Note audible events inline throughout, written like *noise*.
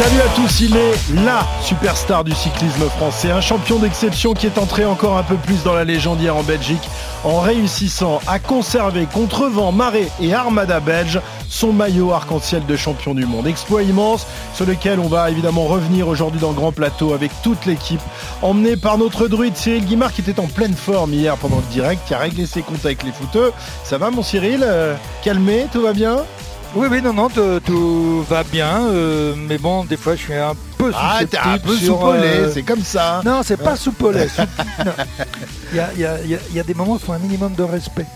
Salut à tous, il est LA superstar du cyclisme français, un champion d'exception qui est entré encore un peu plus dans la légende en Belgique en réussissant à conserver contre vent, marée et armada belge son maillot arc-en-ciel de champion du monde. Exploit immense sur lequel on va évidemment revenir aujourd'hui dans le grand plateau avec toute l'équipe emmenée par notre druide Cyril Guimard qui était en pleine forme hier pendant le direct, qui a réglé ses comptes avec les footeux. Ça va mon Cyril? Euh, Calmé, tout va bien? Oui, oui, non, non, tout, va bien, euh, mais bon, des fois, je suis un peu Ah, t'es un peu soupolé, euh, c'est comme ça. Non, c'est pas soupolé. *laughs* *laughs* Il y y a des moments où il faut un minimum de respect.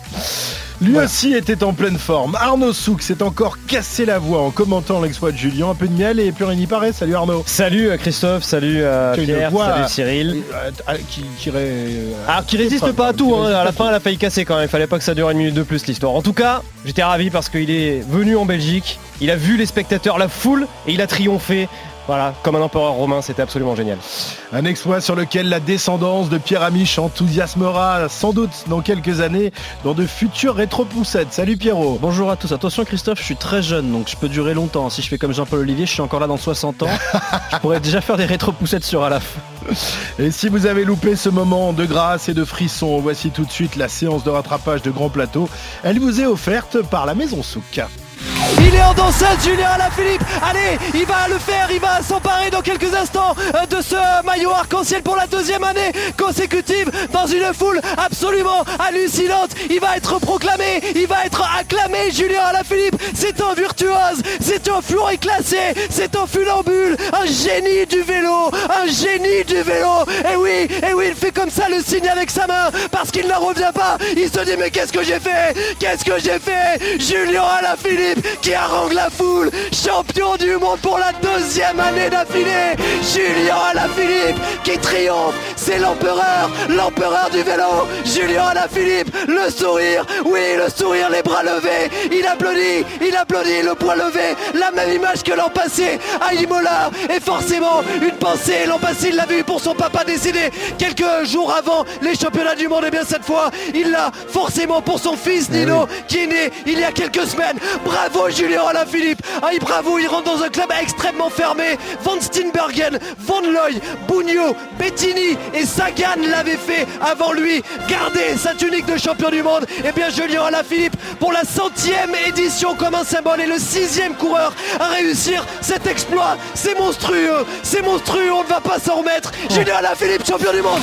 Lui Voilà. aussi était en pleine forme. Arnaud Souk s'est encore cassé la voix en commentant l'exploit de Julien. Un peu de miel et plus rien n'y paraît. Salut Arnaud. Salut euh, Christophe, salut euh, as une Pierre, voix, salut euh, Cyril. Euh, euh, qui, qui irait, euh, Ah, qui résiste pas à tout, hein. à la fin elle a failli casser quand même, il fallait pas que ça dure une minute de plus l'histoire. En tout cas, j'étais ravi parce qu'il est venu en Belgique, il a vu les spectateurs, la foule, et il a triomphé. Voilà, comme un empereur romain, c'était absolument génial. Un exploit sur lequel la descendance de Pierre Amiche enthousiasmera sans doute dans quelques années dans de futures rétro-poussettes. Salut Pierrot. Bonjour à tous, attention Christophe, je suis très jeune donc je peux durer longtemps. Si je fais comme Jean-Paul Olivier, je suis encore là dans 60 ans. *laughs* je pourrais déjà faire des rétro-poussettes sur Alaf. Et si vous avez loupé ce moment de grâce et de frisson, voici tout de suite la séance de rattrapage de Grand Plateau. Elle vous est offerte par la Maison Souk. Il est en danseuse, Julien Alaphilippe. Allez, il va le faire, il va s'emparer dans quelques instants euh, de ce maillot arc-en-ciel pour la deuxième année consécutive dans une foule absolument hallucinante. Il va être proclamé, il va être acclamé, Julien Alaphilippe. C'est un virtuose, c'est un fleuret classé, c'est un funambule, un génie du vélo, un génie du vélo. Et oui, et oui, il fait comme ça le signe avec sa main parce qu'il n'en revient pas. Il se dit mais qu'est-ce que j'ai fait? Qu'est-ce que j'ai fait? Julien Alaphilippe qui harangue la foule, champion du monde pour la deuxième année d'affilée. Julien Alaphilippe qui triomphe, c'est l'empereur, l'empereur du vélo. Julien Alaphilippe, le sourire, oui le sourire, les bras levés. Il applaudit, il applaudit, le poing levé, la même image que l'an passé à Imola. Et forcément une pensée, l'an passé il l'a vu pour son papa décédé quelques jours avant les championnats du monde. Et bien cette fois, il l'a forcément pour son fils Nino qui est né il y a quelques semaines. Bravo Julien Alaphilippe. Ah, il- bravo, il rentre dans un club extrêmement fermé. Van Steenbergen, Van Looy, Bugno, Bettini et Sagan l'avaient fait avant lui. Garder sa tunique de champion du monde. Et bien Julien Alaphilippe pour la centième édition comme un symbole et le sixième coureur à réussir cet exploit. C'est monstrueux, c'est monstrueux, on ne va pas s'en remettre. Julien Alaphilippe, champion du monde.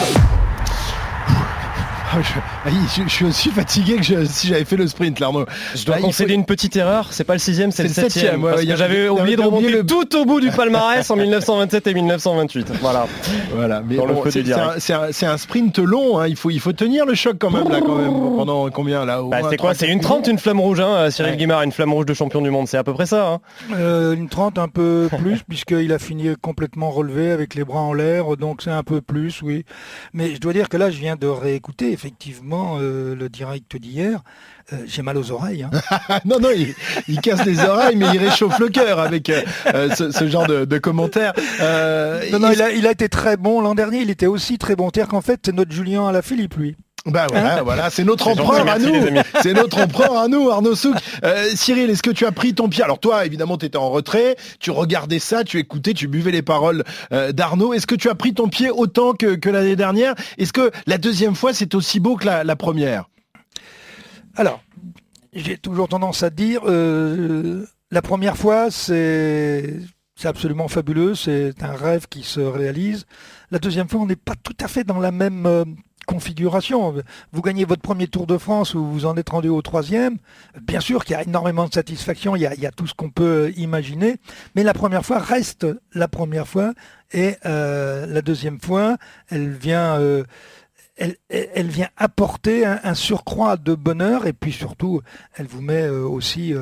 Ah, je, ah, je- je suis aussi fatigué que je- si j'avais fait le sprint, là, Arnaud. Je dois Ah, faut- concéder une petite erreur, c'est pas le sixième, c'est le septième, septième. ouais, j'avais oublié de remonter le- tout au bout du palmarès en *laughs* 1927 et 1928. Voilà. Voilà, mais bon, c'est un, sprint long, hein. il, faut, il faut tenir le choc quand même, là, quand même, *laughs* pendant combien, là Bah, c'est quoi C'est une 30, une flamme rouge, hein, Cyril Ouais. Guimard, une flamme rouge de champion du monde, c'est à peu près ça. hein. Euh, une 30 un peu *laughs* plus, puisqu'il a fini complètement relevé avec les bras en l'air, donc c'est un peu plus, oui. Mais je dois dire que là, je viens de réécouter effectivement euh, le direct d'hier. Euh, J'ai mal aux oreilles. hein. *laughs* Non, non, il, il casse les oreilles, mais il réchauffe le cœur avec euh, ce, ce genre de, de commentaires. Non, non, il- il a, il a été très bon l'an dernier, il était aussi très bon. C'est-à-dire qu'en fait, c'est notre Julien à la Philippe, lui. Bah voilà, voilà, c'est notre empereur à nous. *laughs* C'est notre empereur à nous, Arnaud Souk. Euh, Cyril, est-ce que tu as pris ton pied? Alors toi, évidemment, tu étais en retrait, tu regardais ça, tu écoutais, tu buvais les paroles euh, d'Arnaud. Est-ce que tu as pris ton pied autant que, que l'année dernière? Est-ce que la deuxième fois, c'est aussi beau que la, la première? Alors, j'ai toujours tendance à dire, euh, la première fois, c'est c'est absolument fabuleux, c'est un rêve qui se réalise. La deuxième fois, on n'est pas tout à fait dans la même euh, configuration. Vous gagnez votre premier Tour de France ou vous en êtes rendu au troisième. Bien sûr qu'il y a énormément de satisfaction, il y a, tout ce qu'on peut imaginer, mais la première fois reste la première fois et euh, la deuxième fois, elle vient... euh, apporter un, surcroît de bonheur et puis surtout, elle vous met euh, aussi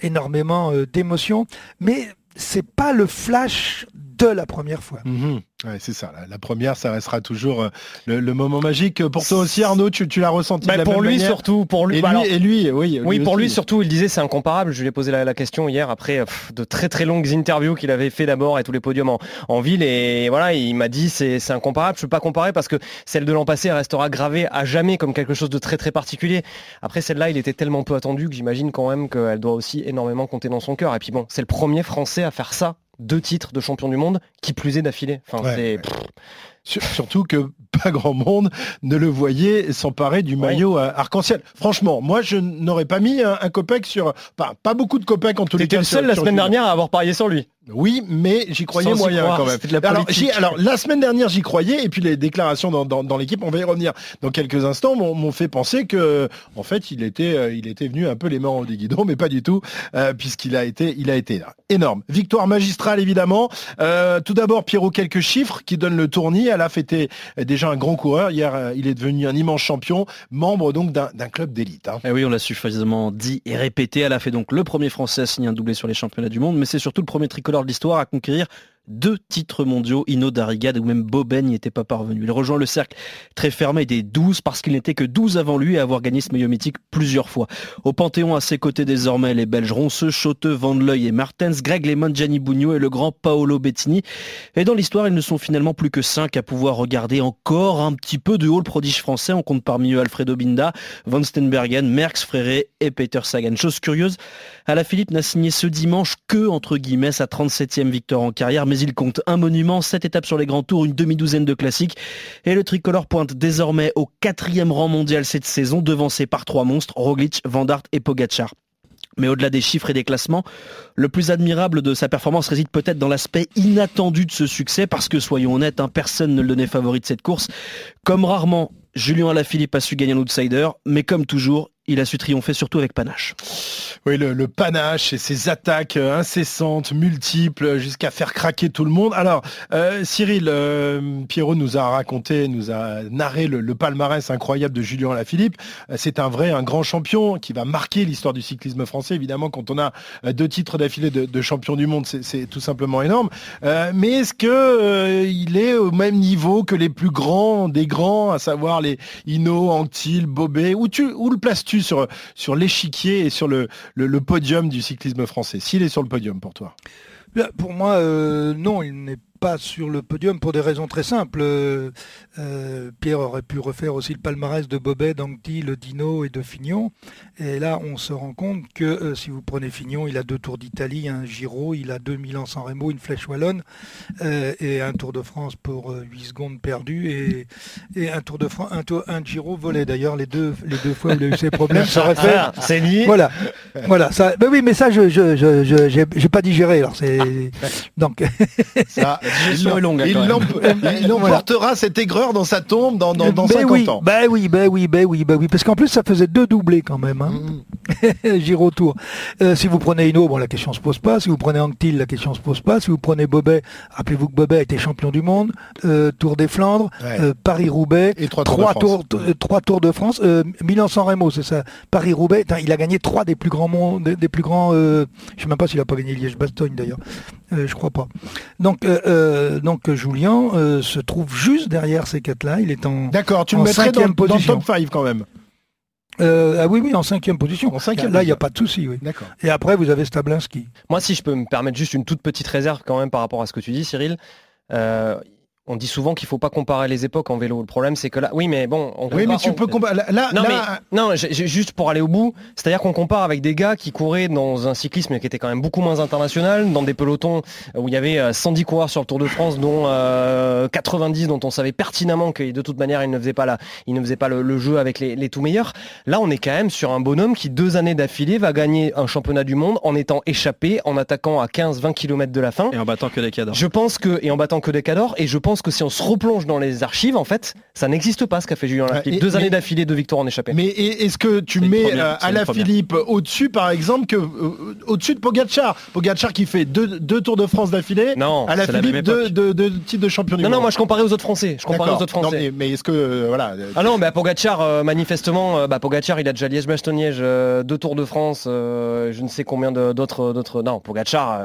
énormément d'émotions. Mais c'est pas le flash de la première fois. Mhm. Ouais, c'est ça. La, la première, ça restera toujours euh, le, le moment magique. Pour toi aussi, Arnaud, tu, tu l'as ressenti Bah, de la pour même lui manière surtout, pour lui. Et bah, lui, alors- et lui, oui. Oui, pour lui surtout, il disait c'est incomparable. Je lui ai posé la, la question hier après euh, pff, de très très longues interviews qu'il avait fait d'abord et tous les podiums en, en ville et voilà, il m'a dit c'est c'est incomparable. Je peux pas comparer parce que celle de l'an passé elle restera gravée à jamais comme quelque chose de très très particulier. Après celle-là, il était tellement peu attendu que j'imagine quand même qu'elle doit aussi énormément compter dans son cœur. Et puis bon, c'est le premier Français à faire ça, deux titres de champion du monde, qui plus est d'affilée. Enfin, Ouais, c'est ouais. Sur- Surtout que pas grand monde ne le voyait s'emparer du maillot euh, arc-en-ciel. Franchement, moi je n'aurais pas mis un, un copec sur... Pas, pas beaucoup de copecs en tous les cas. le seul sur- la semaine dernière à avoir parié sur lui. Oui, mais j'y croyais Sans moyen croire, quand même. la alors, la semaine dernière, j'y croyais, et puis les déclarations dans, dans- dans l'équipe, on va y revenir dans quelques instants, m'ont fait penser que, en fait, il était, euh, il était venu un peu les mains au guidon, mais pas du tout, euh, puisqu'il a été, il a été là. Énorme. Victoire magistrale, évidemment. Euh, tout d'abord, Pierrot, quelques chiffres qui donnent le tournis. Elle a fêté déjà un grand coureur. Hier, euh, il est devenu un immense champion, membre donc d'un d'un club d'élite. hein. Eh oui, on l'a suffisamment dit et répété. Elle a fait donc le premier Français à signer un doublé sur les championnats du monde, mais c'est surtout le premier tricolore de l'histoire à conquérir deux titres mondiaux, Ino Darrigade où même Boben n'y était pas parvenu. Il rejoint le cercle très fermé des 12 parce qu'il n'était que 12 avant lui à avoir gagné ce maillot mythique plusieurs fois. Au Panthéon à ses côtés désormais les Belges Ronceux, Chauteux, Van Leuil et Martens, Greg Lemon, Gianni Bugno et le grand Paolo Bettini. Et dans l'histoire, ils ne sont finalement plus que 5 à pouvoir regarder encore un petit peu de haut le prodige français. On compte parmi eux Alfredo Binda, Van Stenbergen, Merckx, Fréré et Peter Sagan. Chose curieuse, Alaphilippe n'a signé ce dimanche que, entre guillemets, sa 37e victoire en carrière, il compte un monument, 7 étapes sur les grands tours, une demi-douzaine de classiques. Et le tricolore pointe désormais au quatrième rang mondial cette saison, devancé par trois monstres, Roglic, Van Aert et Pogacar. Mais au-delà des chiffres et des classements, le plus admirable de sa performance réside peut-être dans l'aspect inattendu de ce succès, parce que soyons honnêtes, hein, personne ne le donnait favori de cette course. Comme rarement, Julien Alaphilippe a su gagner un outsider, mais comme toujours, il a su triompher surtout avec panache. Oui, le, le panache et ses attaques euh, incessantes, multiples, jusqu'à faire craquer tout le monde. Alors, euh, Cyril, euh, Pierrot nous a raconté, nous a narré le, le palmarès incroyable de Julien Alaphilippe. Euh, C'est un vrai, un grand champion qui va marquer l'histoire du cyclisme français. Évidemment, quand on a euh, deux titres d'affilée de, de champion du monde, c'est- tout simplement énorme. Euh, mais est-ce que il est au même niveau que les plus grands des grands, à savoir les Hino, Anctil, Bobet? Où, tu, où le places-tu sur, l'échiquier et sur le, podium du cyclisme français. S'il est sur le podium pour toi. Là, Pour moi, euh, non, il n'est pas sur le podium pour des raisons très simples. Euh, euh, Pierre aurait pu refaire aussi le palmarès de Bobet, d'Anctil, de Dino et de Fignon. Et là, on se rend compte que euh, si vous prenez Fignon, il a deux Tours d'Italie, un Giro, il a deux Milan San Remo, une Flèche Wallonne euh, et un Tour de France pour euh, 8 secondes perdues et, et un Tour de France, un, tour- un Giro volé. D'ailleurs, les deux, les deux fois où il a eu ses problèmes, ça aurait fait Ah, *laughs* c'est lié. voilà, voilà. Ça, ben oui, mais ça, je, je, je, je- j'ai j'ai pas digéré. Alors c'est donc Ça, *laughs* hein, il quand même. l'emp- *laughs* il emportera cette aigreur dans sa tombe dans, dans, dans ben 50 oui, ans. Ben oui, ben oui, ben oui, ben oui, parce qu'en plus ça faisait deux doublés quand même. Hein. Mm. *laughs* Giro Tour. Euh, si vous prenez Hino, bon la question se pose pas. Si vous prenez Anctil, la question se pose pas. Si vous prenez Bobet, rappelez-vous que Bobet était champion du monde, euh, Tour des Flandres, Ouais. euh, Paris-Roubaix, Et trois Tours de trois France. tours, trois tours de France, Milan-San Remo, c'est ça. Paris-Roubaix, il a gagné trois des plus grands mondes, des, des plus grands. Euh, je sais même pas s'il a pas gagné Liège-Bastogne d'ailleurs. Euh, je crois pas. Donc, euh, euh, donc Julien euh, se trouve juste derrière ces quatre-là. Il est en. D'accord, tu le En mettrais dans, le position. top 5 quand même. Euh, ah oui, oui, en cinquième position. En cinquième Là, il n'y a pas de souci. Oui. D'accord. Et après, vous avez Stablinski. Moi, si je peux me permettre juste une toute petite réserve quand même par rapport à ce que tu dis, Cyril. Euh, on dit souvent qu'il faut pas comparer les époques en vélo. Le problème, c'est que là, oui, mais bon, on Oui, mais tu on- peux comparer. Là, Non, là, mais non, juste pour aller au bout, c'est-à-dire qu'on compare avec des gars qui couraient dans un cyclisme qui était quand même beaucoup moins international, dans des pelotons où il y avait euh, 110 coureurs sur le Tour de France, dont euh, 90 dont on savait pertinemment que de toute manière ils ne faisaient pas, la, ils ne faisaient pas le, le jeu avec les, les tout meilleurs. Là, on est quand même sur un bonhomme qui deux années d'affilée va gagner un championnat du monde en étant échappé, en attaquant à 15-20 km de la fin. Et en battant que des cadors. Je pense que, et en battant que des cadors, et je pense que si on se replonge dans les archives, en fait, ça n'existe pas ce qu'a fait Julien Lafilippe. et- Deux années mais- d'affilée de victoire en échappée. mais est- est-ce que tu mets première, euh, première. Philippe au-dessus, par exemple, que euh, au-dessus de Pogacar? Pogacar qui fait deux, deux Tours de France d'affilée. Non, c'est la Philippe, deux, deux, deux titres de champion du non, monde. non, moi je comparais aux autres Français. Je comparais aux autres Non, Français. mais, mais est-ce que euh, voilà euh, Ah non, bah Pogacar, euh, manifestement, euh, bah, Pogacar, il a déjà Liège-Bastogne-Liège, euh, deux Tours de France, euh, je ne sais combien d'autres, d'autres. Non, Pogacar.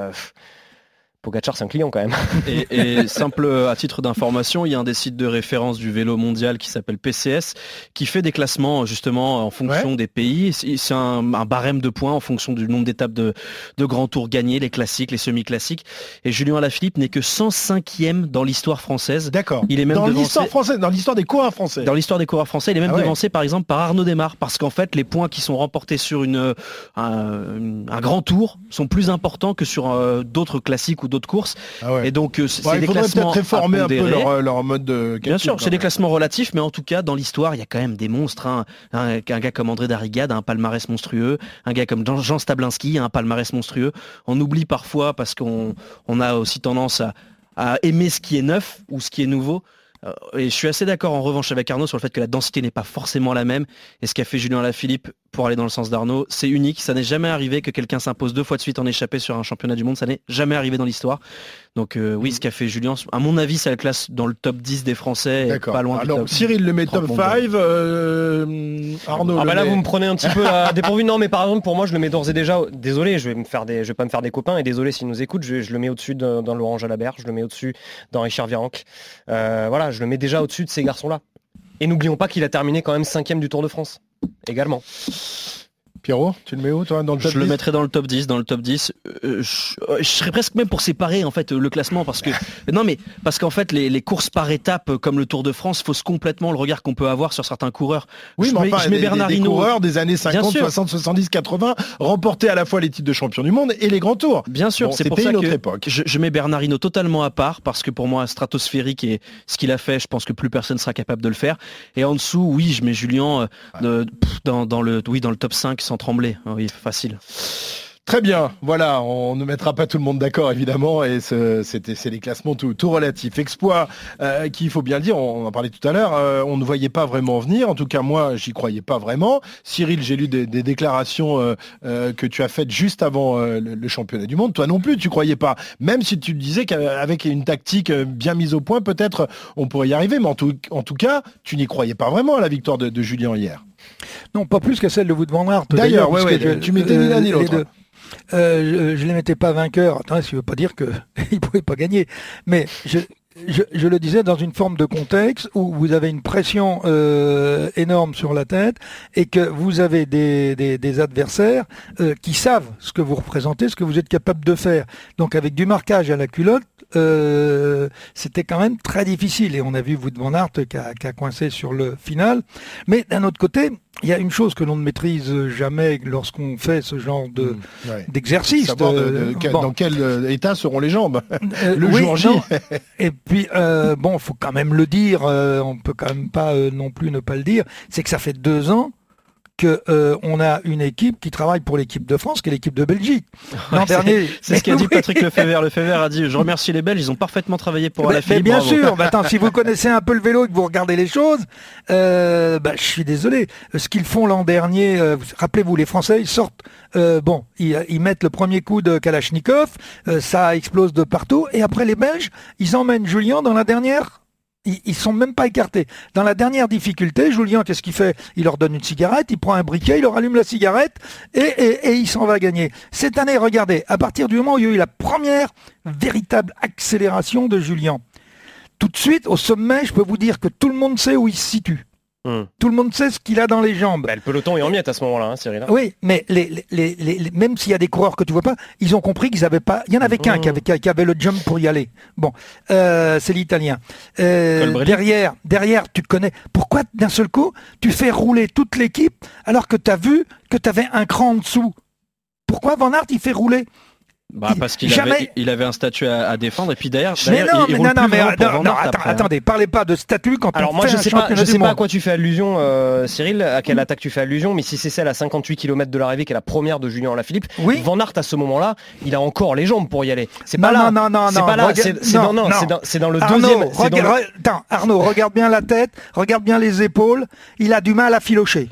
Euh. Pogacar, c'est un client quand même. Et, et *laughs* simple à titre d'information, il y a un des sites de référence du vélo mondial qui s'appelle PCS, qui fait des classements justement en fonction des pays. C'est un, un barème de points en fonction du nombre d'étapes de, de grands tours gagnés, les classiques, les semi-classiques. Et Julien Alaphilippe n'est que 105e dans l'histoire française. D'accord. Il est même Dans devancé- l'histoire française, dans l'histoire des coureurs français. Dans l'histoire des coureurs français, il est même Ah ouais. devancé par exemple par Arnaud Desmar, parce qu'en fait les points qui sont remportés sur une, un, un grand tour sont plus importants que sur euh, d'autres classiques ou d'autres courses. Ah ouais. Et donc euh, c'est Ouais, des classements réformer un peu pondérer. leur, leur mode de calcul. Bien sûr, c'est des classements relatifs, mais en tout cas, dans l'histoire, il y a quand même des monstres. hein. Un, un gars comme André Darrigade a un palmarès monstrueux, un gars comme Jean, Jean Stablinski a un palmarès monstrueux. On oublie parfois, parce qu'on on a aussi tendance à, à aimer ce qui est neuf ou ce qui est nouveau. Euh, Et je suis assez d'accord en revanche avec Arnaud sur le fait que la densité n'est pas forcément la même. Et ce qu'a fait Julien Lafilippe pour aller dans le sens d'Arnaud, c'est unique. Ça n'est jamais arrivé que quelqu'un s'impose deux fois de suite en échappé sur un championnat du monde. Ça n'est jamais arrivé dans l'histoire. Donc euh, oui, ce qu'a fait Julien, à mon avis, ça le classe dans le top 10 des Français, D'accord. pas loin du Alors, top. Cyril le met 30 top mondial. 5, euh, Arnaud Ah le bah là met- vous me prenez un petit peu à *laughs* dépourvu. Non mais par exemple pour moi je le mets d'ores et déjà. Désolé, je vais me faire des, je vais pas me faire des copains et désolé s'ils nous écoutent. Je, je le mets au-dessus de- dans Laurent Jalabert, je le mets au-dessus dans Richard Virenque. Euh, voilà, je le mets déjà au-dessus de ces garçons-là. Et n'oublions pas qu'il a terminé quand même cinquième du Tour de France également. Pierrot, tu le mets où toi dans le top Je le 10? mettrais dans le top 10, dans le top 10. Euh, je, euh, je serais presque même pour séparer en fait le classement parce que *laughs* non mais parce qu'en fait les, les courses par étapes comme le Tour de France faussent complètement le regard qu'on peut avoir sur certains coureurs. Oui, je mais mets, enfin, je mets des- des- Bernard des, Hinault- coureurs des années 50, sûr. 60, 70, 80, remportés à la fois les titres de champion du monde et les grands tours. Bien sûr, Bon, c'est pour ça que époque. Je, je mets Bernard Hinault totalement à part parce que pour moi stratosphérique et ce qu'il a fait, je pense que plus personne sera capable de le faire. Et en dessous, oui, je mets Julien euh, dans le oui dans le top 5 sans trembler. Oui, facile. Très bien, voilà, on ne mettra pas tout le monde d'accord évidemment, et c'est les classements tout, tout relatifs. Exploit euh, qui, il faut bien le dire, on en parlait tout à l'heure, euh, on ne voyait pas vraiment venir, en tout cas moi j'y croyais pas vraiment. Cyril, j'ai lu des, des déclarations euh, que tu as faites juste avant le, championnat du monde, toi non plus tu croyais pas, même si tu disais qu'avec une tactique bien mise au point, peut-être on pourrait y arriver, mais en tout, en tout cas, tu n'y croyais pas vraiment à la victoire de, de Julien hier. Non, pas plus qu'à celle de Wout van Aert. D'ailleurs, ouais, ouais, que je- tu mettais ni l'un ni les l'autre. deux. Euh, je, je les mettais pas vainqueurs. Attends, ça ne veut pas dire qu'ils *laughs* ne pouvaient pas gagner. Mais je, je, je le disais dans une forme de contexte où vous avez une pression euh, énorme sur la tête et que vous avez des, des, des adversaires euh, qui savent ce que vous représentez, ce que vous êtes capable de faire. Donc avec du marquage à la culotte, euh, c'était quand même très difficile. Et on a vu Wout van Aert qui a, qui a coincé sur le final. Mais d'un autre côté, il y a une chose que l'on ne maîtrise jamais lorsqu'on fait ce genre de Ouais. d'exercice. De- euh, de- quel- bon. dans quel euh, état seront les jambes Euh, *laughs* le oui, jour J. *laughs* Et puis, euh, bon, faut quand même le dire, euh, on peut quand même pas non plus ne pas le dire, c'est que ça fait deux ans que euh, on a une équipe qui travaille pour l'équipe de France, qui est l'équipe de Belgique. L'an Ouais, dernier, C'est ce qu'a dit Oui. Patrick Lefebvre. Lefebvre a dit Je *laughs* remercie les Belges, ils ont parfaitement travaillé pour Mais- la mais bien sûr, bah, attends, si vous connaissez un peu le vélo et que vous regardez les choses, euh, bah, je suis désolé. Ce qu'ils font l'an dernier, euh, vous- rappelez-vous, les Français, ils sortent, euh, bon, ils, ils mettent le premier coup de Kalachnikov, euh, ça explose de partout, et après les Belges, ils emmènent Julien dans la dernière. Ils, ils sont même pas écartés. Dans la dernière difficulté, Julien, qu'est-ce qu'il fait? Il leur donne une cigarette, il prend un briquet, il leur allume la cigarette et, et- et il s'en va gagner. Cette année, regardez, à partir du moment où il y a eu la première véritable accélération de Julien, tout de suite, au sommet, je peux vous dire que tout le monde sait où il se situe. Hmm. Tout le monde sait ce qu'il a dans les jambes. Bah, le peloton est en miettes à ce moment-là, hein, Cyril. Oui, mais les, les- les- les- les- même s'il y a des coureurs que tu vois pas, ils ont compris qu'ils avaient pas. Il y en avait qu'un qui, avait, qui avait le jump pour y aller. Bon, euh, c'est l'italien. Euh, derrière, derrière, tu connais. Pourquoi d'un seul coup, tu fais rouler toute l'équipe alors que tu as vu que tu avais un cran en dessous? Pourquoi Van Aert il fait rouler? Bah, parce qu'il Jamais- avait, il avait un statut à, à défendre et puis d'ailleurs, Mais non, il, il mais roule non, non, plus mais non, Van non, Aert attends, après, hein. attendez, parlez pas de statut quand Alors on moi fait je sais pas, je sais pas à quoi tu fais allusion, euh, Cyril, à quelle attaque tu fais allusion, mais si c'est celle à 58 km de l'arrivée qui est la première de Julien Alaphilippe, Oui. Van Aert à ce moment-là, il a encore les jambes pour y aller. C'est Non, pas là. non, non, non, c'est non, pas là. regarde- C'est c'est non, dans, non, non. c'est dans, c'est dans le Arnaud, deuxième. c'est dans le- regarde- attends, Arnaud, regarde bien la tête, regarde bien les épaules. Il a du mal à filocher.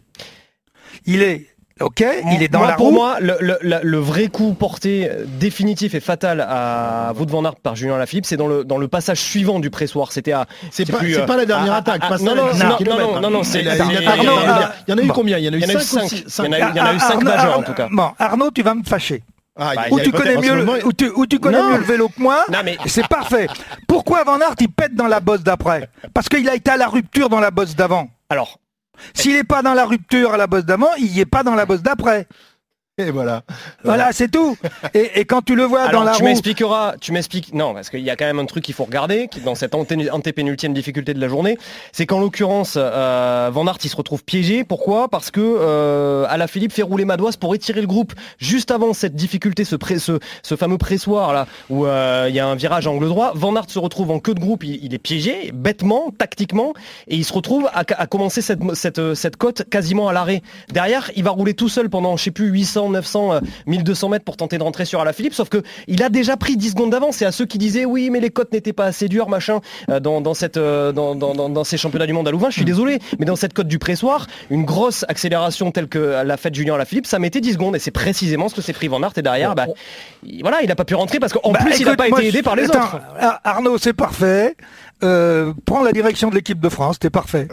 Il est, ok, il est dans Moi, la pour roue. moi, le, le- la- le vrai coup porté euh, définitif et fatal à Wout van Aert par Julien Alaphilippe, c'est dans le, dans le passage suivant du pressoir. C'était à. C'est pas, c'est euh, pas la dernière à- attaque. à- pas non, non, 10 non, non, hein. non, non, c'est- Il y en a- ah, eu combien? Il y en a eu Il y en a eu 5 cinq. ou six- Il y en a eu- cinq. il y en a eu cinq Arnaud- majeurs, en tout cas. Bon, Arnaud, tu vas me fâcher. Ah, Bah, a- tu connais mieux, moment, le- où tu, où tu connais Non. mieux le vélo que moi, mais- c'est parfait. Pourquoi Van Aert il pète dans la bosse d'après? Parce qu'il a été à la rupture dans la bosse d'avant. Alors, S'il n'est pas dans la rupture à la bosse d'avant, il n'y est pas dans la bosse d'après. Et voilà. Voilà, c'est tout. Et, et quand tu le vois alors dans la tu roue, m'expliqueras, tu m'expliques. Non, parce qu'il y a quand même un truc qu'il faut regarder qui- dans cette anté- antépénultième difficulté de la journée, c'est qu'en l'occurrence, euh, Van Aert il se retrouve piégé. Pourquoi? Parce que euh, Alaphilippe fait rouler Madouas pour étirer le groupe juste avant cette difficulté, ce, pré- ce, ce fameux pressoir là où euh, il y a un virage à angle droit. Van Aert se retrouve en queue de groupe, il, il est piégé bêtement, tactiquement, et il se retrouve à, à commencer cette, cette, cette côte quasiment à l'arrêt. Derrière, il va rouler tout seul pendant, je sais plus, 800, 900, euh, 1200 mètres pour tenter de rentrer sur Alaphilippe, sauf que il a déjà pris 10 secondes d'avance. Et à ceux qui disaient oui, mais les côtes n'étaient pas assez dures, machin, euh, dans, dans, cette, euh, dans, dans, dans, dans ces championnats du monde à Louvain, je suis désolé, mais dans cette côte du pressoir, une grosse accélération telle que l'a faite Julien Alaphilippe, ça mettait 10 secondes. Et c'est précisément ce que s'est pris Van Aert. Et derrière, bah, il- voilà, il n'a pas pu rentrer parce qu'en Bah, plus, il n'a pas été aidé par les Attends, autres. Ar- Arnaud, c'est parfait. Euh, prends la direction de l'équipe de France, t'es parfait.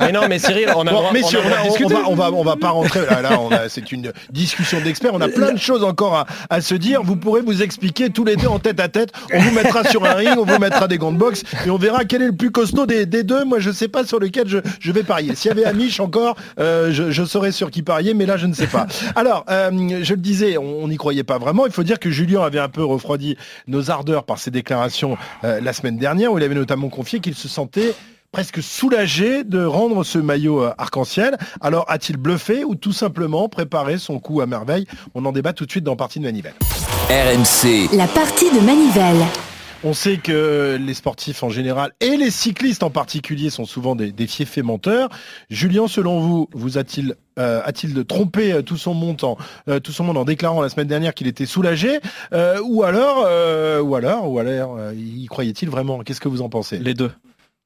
Mais non, mais Cyril, on a, Bon, droit- on a on, va, on va, on va pas rentrer. Là, c'est une discussion d'experts. On a plein de choses encore à, à se dire. Vous pourrez vous expliquer tous les deux en tête à tête. On vous mettra sur un ring, on vous mettra des gants de boxe et on verra quel est le plus costaud des, des deux. Moi, je sais pas sur lequel je, je vais parier. S'il y avait Amish encore, euh, je, je saurais sur qui parier, mais là, je ne sais pas. Alors, euh, je le disais, on n'y croyait pas vraiment. Il faut dire que Julien avait un peu refroidi nos ardeurs par ses déclarations euh, la semaine dernière, où il avait notamment confié qu'il se sentait presque soulagé de rendre ce maillot euh, arc-en-ciel. Alors a-t-il bluffé ou tout simplement préparé son coup à merveille? On en débat tout de suite dans Partie de Manivelle. RMC, La partie de Manivelle. On sait que les sportifs en général et les cyclistes en particulier sont souvent des, des fiefs menteurs. Julien, selon vous, vous a-t-il euh, a-t-il trompé euh, tout son monde en euh, tout son monde en déclarant la semaine dernière qu'il était soulagé euh, ou alors ou alors ou alors y croyait-il vraiment? Qu'est-ce que vous en pensez? Les deux.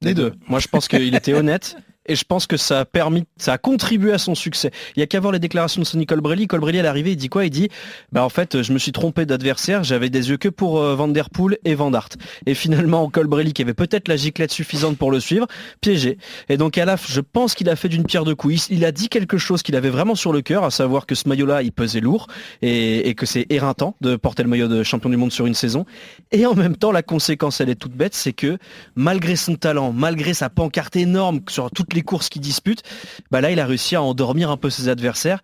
Les deux. Moi, je pense qu'il était honnête. *laughs* Et je pense que ça a permis, ça a contribué à son succès. Il y a qu'à voir les déclarations de Sonny Colbrelli. Colbrelli à l'arrivée, il dit quoi? Il dit, bah en fait, je me suis trompé d'adversaire. J'avais des yeux que pour euh, Van Der Poel et Van Aert. Et finalement, *laughs* Colbrelli, qui avait peut-être la giclette suffisante pour le suivre, piégé. Et donc à la, je pense qu'il a fait d'une pierre deux coups. Il, il a dit quelque chose qu'il avait vraiment sur le cœur, à savoir que ce maillot-là, il pesait lourd et, et que c'est éreintant de porter le maillot de champion du monde sur une saison. Et en même temps, la conséquence, elle est toute bête, c'est que malgré son talent, malgré sa pancarte énorme sur toutes les courses qu'il dispute, bah là, il a réussi à endormir un peu ses adversaires.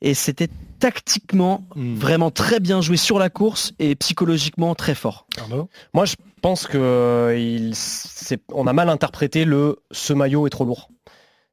Et c'était tactiquement Hmm. vraiment très bien joué sur la course et psychologiquement très fort. Arnaud? Moi, je pense que euh, il, on a mal interprété le ce maillot est trop lourd.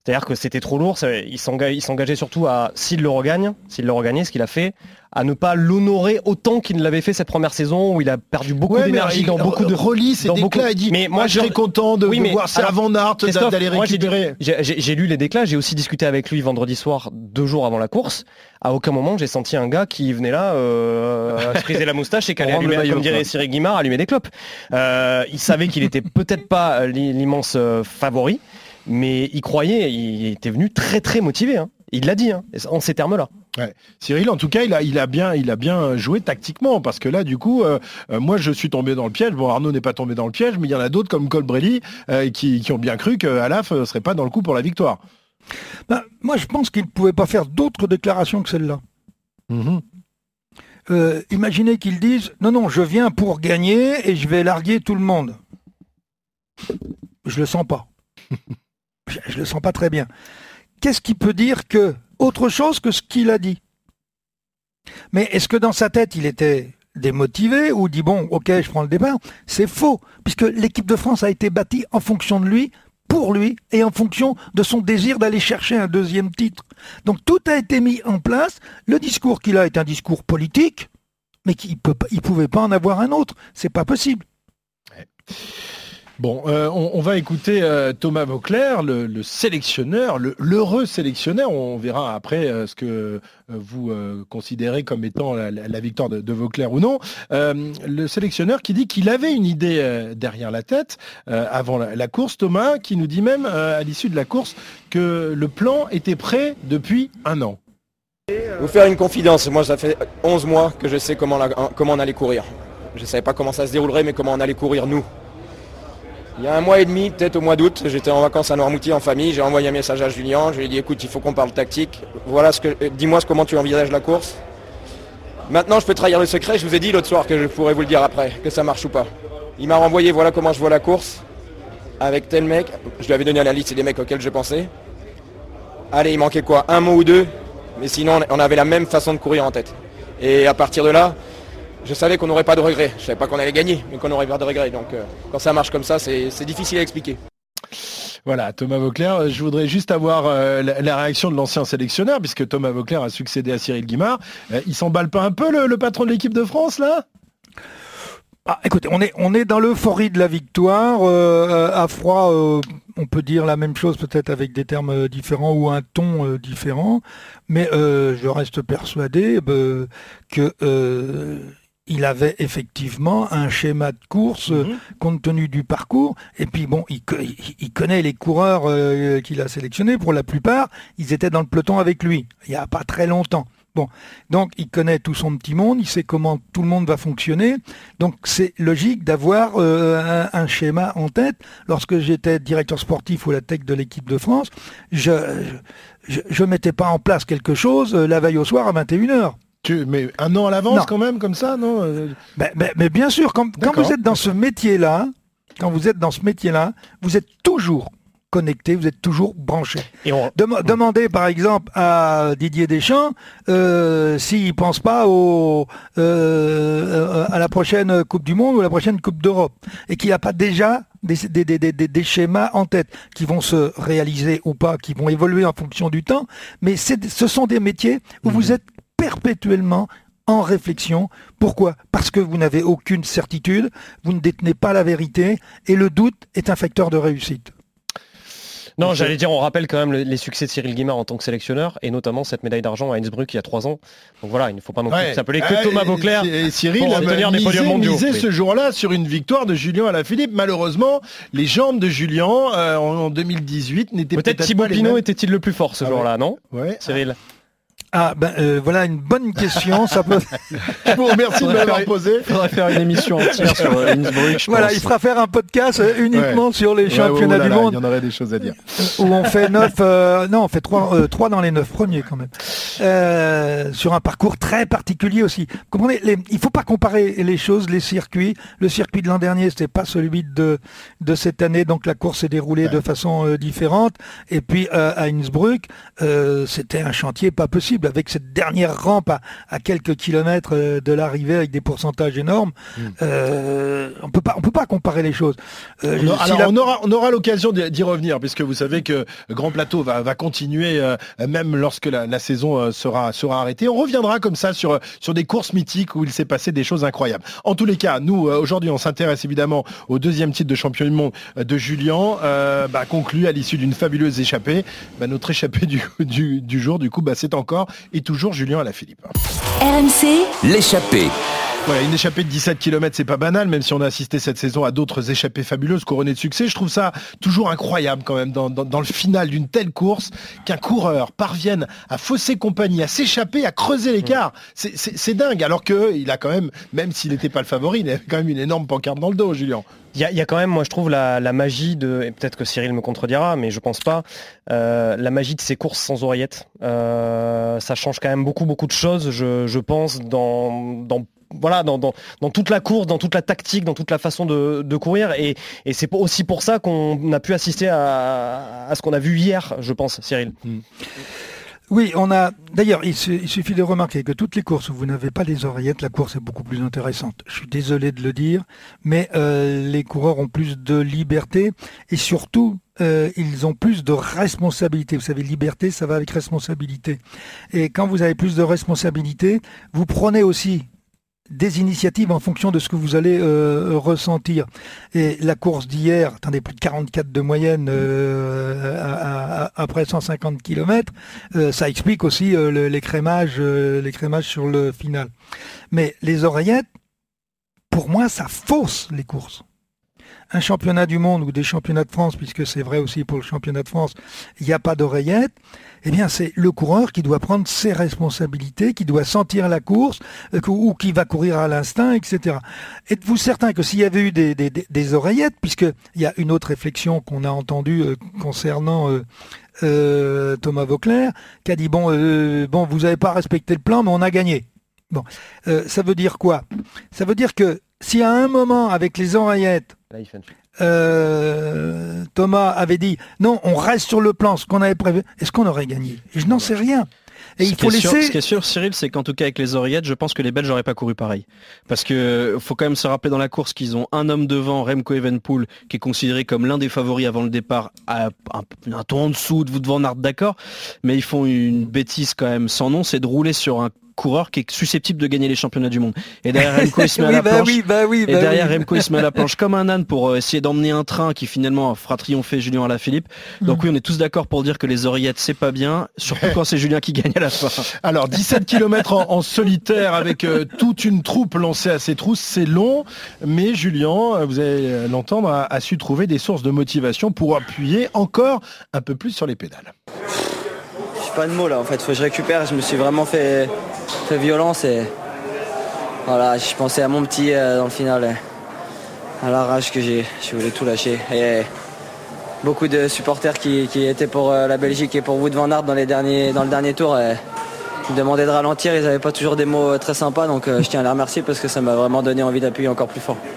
C'est-à-dire que c'était trop lourd. Il s'enga- il s'engageait surtout à, s'il le regagne, s'il le regagnait, ce qu'il a fait, à ne pas l'honorer autant qu'il ne l'avait fait cette première saison où il a perdu beaucoup Ouais, d'énergie dans beaucoup de. relit ses dans beaucoup- dit Mais moi, moi je serais content de, Oui, de mais voir ça avant Nart d'aller récupérer J'ai lu les déclats, j'ai aussi discuté avec lui vendredi soir, deux jours avant la course. À aucun moment j'ai senti un gars qui venait là euh, se friser la moustache et *laughs* qui allait Pour rendre allumer, maillot, comme dirait. Cyril Guimard, allumer des clopes. Euh, il savait qu'il était peut-être pas euh, l'i- l'immense euh, favori, mais il croyait, il était venu très très motivé. hein. Il l'a dit, hein, en ces termes-là. Cyril en tout cas il a, il a bien il a bien joué tactiquement parce que là du coup euh, euh, moi je suis tombé dans le piège bon Arnaud n'est pas tombé dans le piège mais il y en a d'autres comme Colbrelli euh, qui, qui ont bien cru que Alaf euh, serait pas dans le coup pour la victoire Ben, moi, je pense qu'il ne pouvait pas faire d'autres déclarations que celle-là. Mhm. Euh, imaginez qu'ils disent non, non, je viens pour gagner et je vais larguer tout le monde. Je le sens pas. *laughs* je, je le sens pas très bien. Qu'est-ce qui peut dire que autre chose que ce qu'il a dit? Mais est-ce que dans sa tête il était démotivé ou dit bon, ok, je prends le départ? C'est faux, puisque l'équipe de France a été bâtie en fonction de lui, pour lui et en fonction de son désir d'aller chercher un deuxième titre. Donc tout a été mis en place. Le discours qu'il a est un discours politique, mais qu'il il pouvait pas en avoir un autre. C'est pas possible. Bon, euh, on, va écouter euh, Thomas Vauclair, le, le sélectionneur, le- l'heureux sélectionneur. On verra après euh, ce que vous considérez comme étant la, victoire de, Vauclair ou non. Le sélectionneur qui dit qu'il avait une idée derrière la tête avant la, course. Thomas qui nous dit même à l'issue de la course que le plan était prêt depuis un an. Vous faire une confidence, moi ça fait 11 mois que je sais comment, comment on allait courir. Je ne savais pas comment ça se déroulerait, mais comment on allait courir nous. Il y a un mois et demi, peut-être au mois d'août, j'étais en vacances à Noirmoutier en famille, j'ai envoyé un message à Julien, je lui ai dit écoute, il faut qu'on parle tactique. Voilà ce que euh, dis-moi comment tu envisages la course. Maintenant, je peux trahir le secret. Je vous ai dit l'autre soir que je pourrais vous le dire après, que ça marche ou pas. Il m'a renvoyé, voilà comment je vois la course. Avec tel mec. Je lui avais donné la liste des mecs auxquels je pensais. Allez, il manquait quoi Un mot ou deux Mais sinon, on avait la même façon de courir en tête. Et à partir de là, je savais qu'on n'aurait pas de regrets. Je savais pas qu'on allait gagner, mais qu'on n'aurait pas de regrets. Donc euh, quand ça marche comme ça, c'est difficile à expliquer. Voilà, Thomas Vauclair, je voudrais juste avoir euh, la, réaction de l'ancien sélectionneur, puisque Thomas Vauclair a succédé à Cyril Guimard. Euh, il s'emballe pas un peu le, patron de l'équipe de France là? Ah, écoutez, on est, on est dans l'euphorie de la victoire. à froid, on peut dire la même chose peut-être avec des termes différents ou un ton différent. Mais je reste persuadé que il avait effectivement un schéma de course euh, mhm. compte tenu du parcours. Et puis bon, il, connaît les coureurs euh, qu'il a sélectionnés. Pour la plupart, ils étaient dans le peloton avec lui il n'y a pas très longtemps. Bon, donc il connaît tout son petit monde, il sait comment tout le monde va fonctionner. Donc c'est logique d'avoir euh, un, schéma en tête. Lorsque j'étais directeur sportif ou la tech de l'équipe de France, je ne mettais pas en place quelque chose la veille au soir à 21h mais un an à l'avance quand même, comme ça, non euh, mais bien sûr, quand, vous êtes dans ce métier-là, quand vous êtes dans ce métier-là, vous êtes toujours connecté, vous êtes toujours branché. demandez par exemple à Didier Deschamps euh, s'il ne pense pas au, euh, à la prochaine Coupe du Monde ou la prochaine Coupe d'Europe et qu'il n'a pas déjà des, des, schémas en tête qui vont se réaliser ou pas, qui vont évoluer en fonction du temps, mais ce sont des métiers où vous mhm. êtes perpétuellement en réflexion. Pourquoi? Parce que vous n'avez aucune certitude, vous ne détenez pas la vérité, et le doute est un facteur de réussite. Non, j'allais dire, on rappelle quand même les succès de Cyril Guimard en tant que sélectionneur, et notamment cette médaille d'argent à Innsbruck il y a trois ans. Donc voilà, il ne faut pas non plus s'appeler que Thomas Beauclerc. Et Cyril a misé, misé ce jour-là sur une victoire de Julien Alaphilippe. Malheureusement, les jambes de Julien euh, en 202018 n'étaient peut-être peut-être Thibaut Pinot était-il le plus fort ce ah jour-là, non? Ouais. Cyril ah ben euh, voilà une bonne question. Ça peut... Je vous remercie de m'avoir posé. Il faudrait faire une émission entière sur euh, Innsbruck. Voilà, il fera faire un podcast euh, uniquement sur les championnats du monde. Il y en aurait des choses à dire. Où on fait neuf, non, on fait trois, trois dans les neuf premiers quand même. sur un parcours très particulier aussi. Vous comprenez les, Il faut pas comparer les choses, les circuits. Le circuit de l'an dernier, c'était pas celui de de cette année, donc la course s'est déroulée de façon différente. Et puis à Innsbruck, c'était un chantier pas possible avec cette dernière rampe à, quelques kilomètres euh, de l'arrivée avec des pourcentages énormes. Hmm. Euh, on peut pas, on peut pas comparer les choses. Euh, alors on aura, on aura l'occasion d'y revenir puisque vous savez que Grand Plateau va, va continuer même lorsque la, saison sera, sera arrêtée. On reviendra comme ça sur, sur des courses mythiques où il s'est passé des choses incroyables. En tous les cas, nous aujourd'hui on s'intéresse évidemment au deuxième titre de champion du monde de Julien, bah, conclu à l'issue d'une fabuleuse échappée. Bah, notre échappée du, du, du jour, du coup, bah, c'est encore et toujours Julien Alaphilippe. RMC, l'échappée. Voilà, une échappée de 17 km, c'est pas banal, même si on a assisté cette saison à d'autres échappées fabuleuses couronnées de succès. Je trouve ça toujours incroyable quand même dans, le final d'une telle course qu'un coureur parvienne à fausser compagnie, à s'échapper, à creuser l'écart. C'est dingue, alors qu'il a quand même, même s'il n'était pas le favori, il avait quand même une énorme pancarte dans le dos, Julien. Il y, a quand même, moi je trouve la, magie de, et peut-être que Cyril me contredira, mais je pense pas, euh, la magie de ces courses sans oreillettes. Euh, ça change quand même beaucoup beaucoup de choses, je, pense, dans, dans voilà, dans, toute la course, dans toute la tactique, dans toute la façon de, courir. Et, c'est aussi pour ça qu'on a pu assister à, ce qu'on a vu hier, je pense, Cyril. Hmm. Oui, on a. D'ailleurs, il, suffit de remarquer que toutes les courses où vous n'avez pas les oreillettes, la course est beaucoup plus intéressante. Je suis désolé de le dire, mais euh, les coureurs ont plus de liberté et surtout, euh, ils ont plus de responsabilité. Vous savez, liberté, ça va avec responsabilité. Et quand vous avez plus de responsabilité, vous prenez aussi des initiatives en fonction de ce que vous allez euh, ressentir. Et la course d'hier, attendez, plus de 44 de moyenne euh, après 150 km, euh, ça explique aussi les, crémages, les crémages sur le final. Mais les oreillettes, pour moi, ça fausse les courses. Un championnat du monde ou des championnats de France, puisque c'est vrai aussi pour le championnat de France, il n'y a pas d'oreillettes eh bien c'est le coureur qui doit prendre ses responsabilités, qui doit sentir la course, euh, ou qui va courir à l'instinct, etc. Êtes-vous certain que s'il y avait eu des, oreillettes, puisqu'il y a une autre réflexion qu'on a entendue euh, concernant euh, Thomas Vauclair, qui a dit, bon, bon vous n'avez pas respecté le plan, mais on a gagné. Bon, ça veut dire quoi? Ça veut dire que si à un moment, avec les oreillettes, euh, Thomas avait dit non, on reste sur le plan, ce qu'on avait prévu, est-ce qu'on aurait gagné? Je n'en sais rien. Et il faut laisser... ce qui est sûr, Cyril, c'est qu'en tout cas avec les oreillettes, je pense que les Belges n'auraient pas couru pareil. Parce que faut quand même se rappeler dans la course qu'ils ont un homme devant, Remco Evenpool, qui est considéré comme l'un des favoris avant le départ, à un, un, ton en dessous de vous devant Nart, d'accord, mais ils font une bêtise quand même sans nom, c'est de rouler sur un coureur qui est susceptible de gagner les championnats du monde. Et derrière *laughs* Remco, il se met à la bah planche. Oui, bah oui, et bah derrière. Remco, il se met à *laughs* la planche comme un âne pour euh, essayer d'emmener un train qui finalement fera triompher Julien Alaphilippe. Donc oui, on est tous d'accord pour dire que les oreillettes, c'est pas bien, surtout quand c'est Julien qui gagne à la fin. *laughs* Alors 17 km en, en solitaire avec euh, toute une troupe lancée à ses trousses, c'est long, mais Julien, euh, vous allez l'entendre, a, a su trouver des sources de motivation pour appuyer encore un peu plus sur les pédales. Pas de mots là en fait, faut que je récupère, je me suis vraiment fait, fait violence et voilà, je pensais à mon petit euh, dans le final, et à la rage que j'ai, je voulais tout lâcher. Et beaucoup de supporters qui, étaient pour euh, la Belgique et pour Wout van Aert dans, les derniers, dans le dernier tour. Et, ils me demandaient de ralentir, ils n'avaient pas toujours des mots euh, très sympas, donc euh, je tiens à les remercier parce que ça m'a vraiment donné envie d'appuyer encore plus fort. *laughs*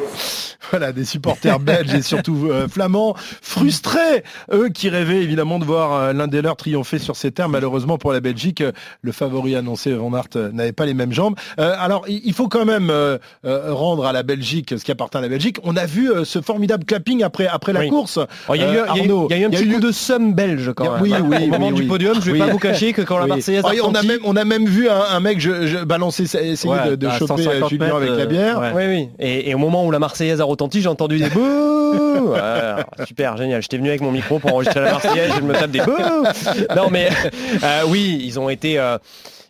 Voilà, des supporters belges et surtout euh, flamands, frustrés, eux qui rêvaient évidemment de voir euh, l'un des leurs triompher sur ces terres. Malheureusement pour la Belgique, euh, le favori annoncé Van Aert euh, n'avait pas les mêmes jambes. Euh, alors, il faut quand même euh, euh, rendre à la Belgique ce qui appartient à la Belgique. On a vu euh, ce formidable clapping après, après la Oui. course. Oh, Il y, a eu- Euh, il y a eu- Arnaud, il y a eu un il y a petit eu- coup de somme belge quand même. Oui, oui, Au moment oui, du oui. podium, je vais Oui. pas vous cacher que quand la. Marseillaise Oh, a on a même on a même vu un, un mec je, je balancer essayer Ouais, de, de choper 150 euh, Julien mètres, avec la euh, bière. ouais. Oui, oui. Et, et au moment où la Marseillaise a retenti, j'ai entendu des bouh. *laughs* Super, génial. J'étais venu avec mon micro pour enregistrer la Marseillaise, je me tape des bouh. Non, mais euh, oui, ils ont été. euh,